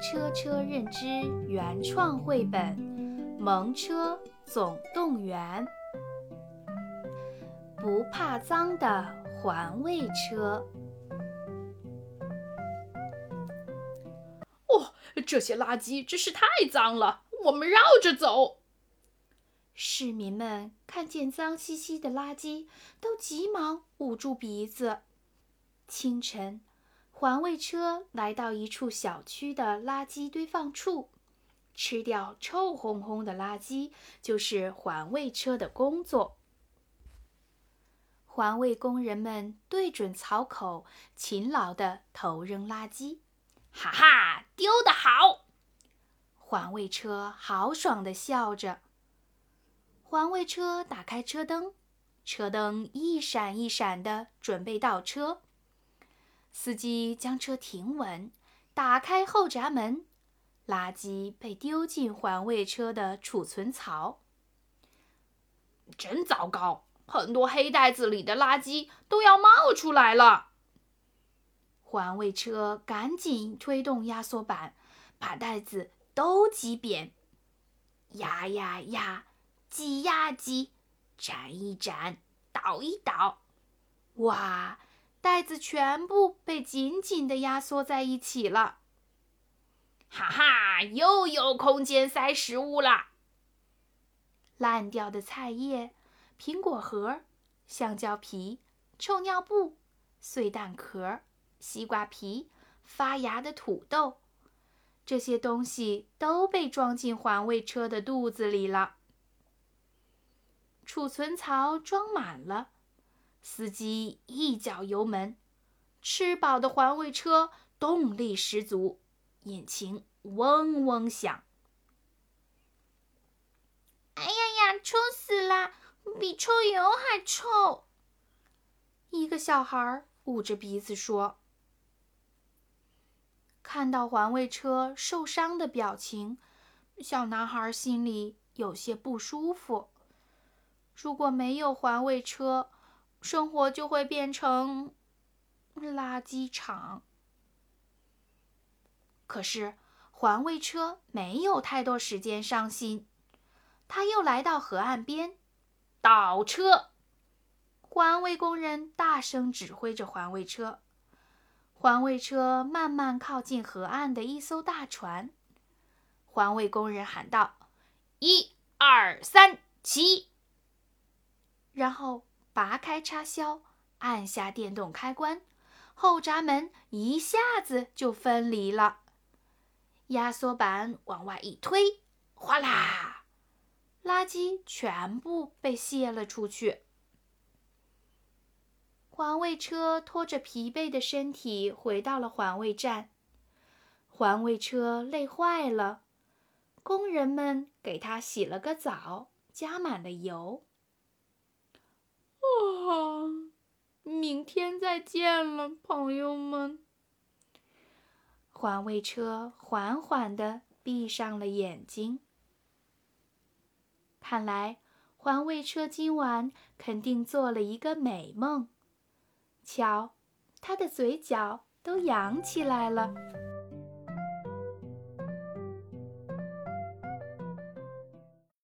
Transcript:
车车认知原创绘本《萌车总动员》，不怕脏的环卫车。哦，这些垃圾真是太脏了，我们绕着走。市民们看见脏兮兮的垃圾，都急忙捂住鼻子。清晨，环卫车来到一处小区的垃圾堆放处，吃掉臭烘烘的垃圾就是环卫车的工作。环卫工人们对准槽口，勤劳地投扔垃圾。哈哈，丢得好！环卫车豪爽地笑着。环卫车打开车灯，车灯一闪一闪的，准备倒车。司机将车停稳，打开后闸门，垃圾被丢进环卫车的储存槽。真糟糕，很多黑袋子里的垃圾都要冒出来了。环卫车赶紧推动压缩板，把袋子都挤扁。压压压！挤呀挤，展一展，倒一倒，哇！袋子全部被紧紧的压缩在一起了。哈哈，又有空间塞食物了。烂掉的菜叶、苹果核、香蕉皮、臭尿布、碎蛋壳、西瓜皮、发芽的土豆，这些东西都被装进环卫车的肚子里了。储存槽装满了，司机一脚油门，吃饱的环卫车动力十足，引擎嗡嗡响。哎呀呀，臭死了，比臭油还臭！一个小孩捂着鼻子说：“看到环卫车受伤的表情，小男孩心里有些不舒服。”如果没有环卫车，生活就会变成垃圾场。可是环卫车没有太多时间伤心，他又来到河岸边，倒车。环卫工人大声指挥着环卫车，环卫车慢慢靠近河岸的一艘大船。环卫工人喊道：“一二三，起！”然后拔开插销，按下电动开关，后闸门一下子就分离了。压缩板往外一推，哗啦，垃圾全部被卸了出去。环卫车拖着疲惫的身体回到了环卫站。环卫车累坏了，工人们给他洗了个澡，加满了油。啊，明天再见了，朋友们。环卫车缓缓地闭上了眼睛。看来环卫车今晚肯定做了一个美梦。瞧，他的嘴角都扬起来了。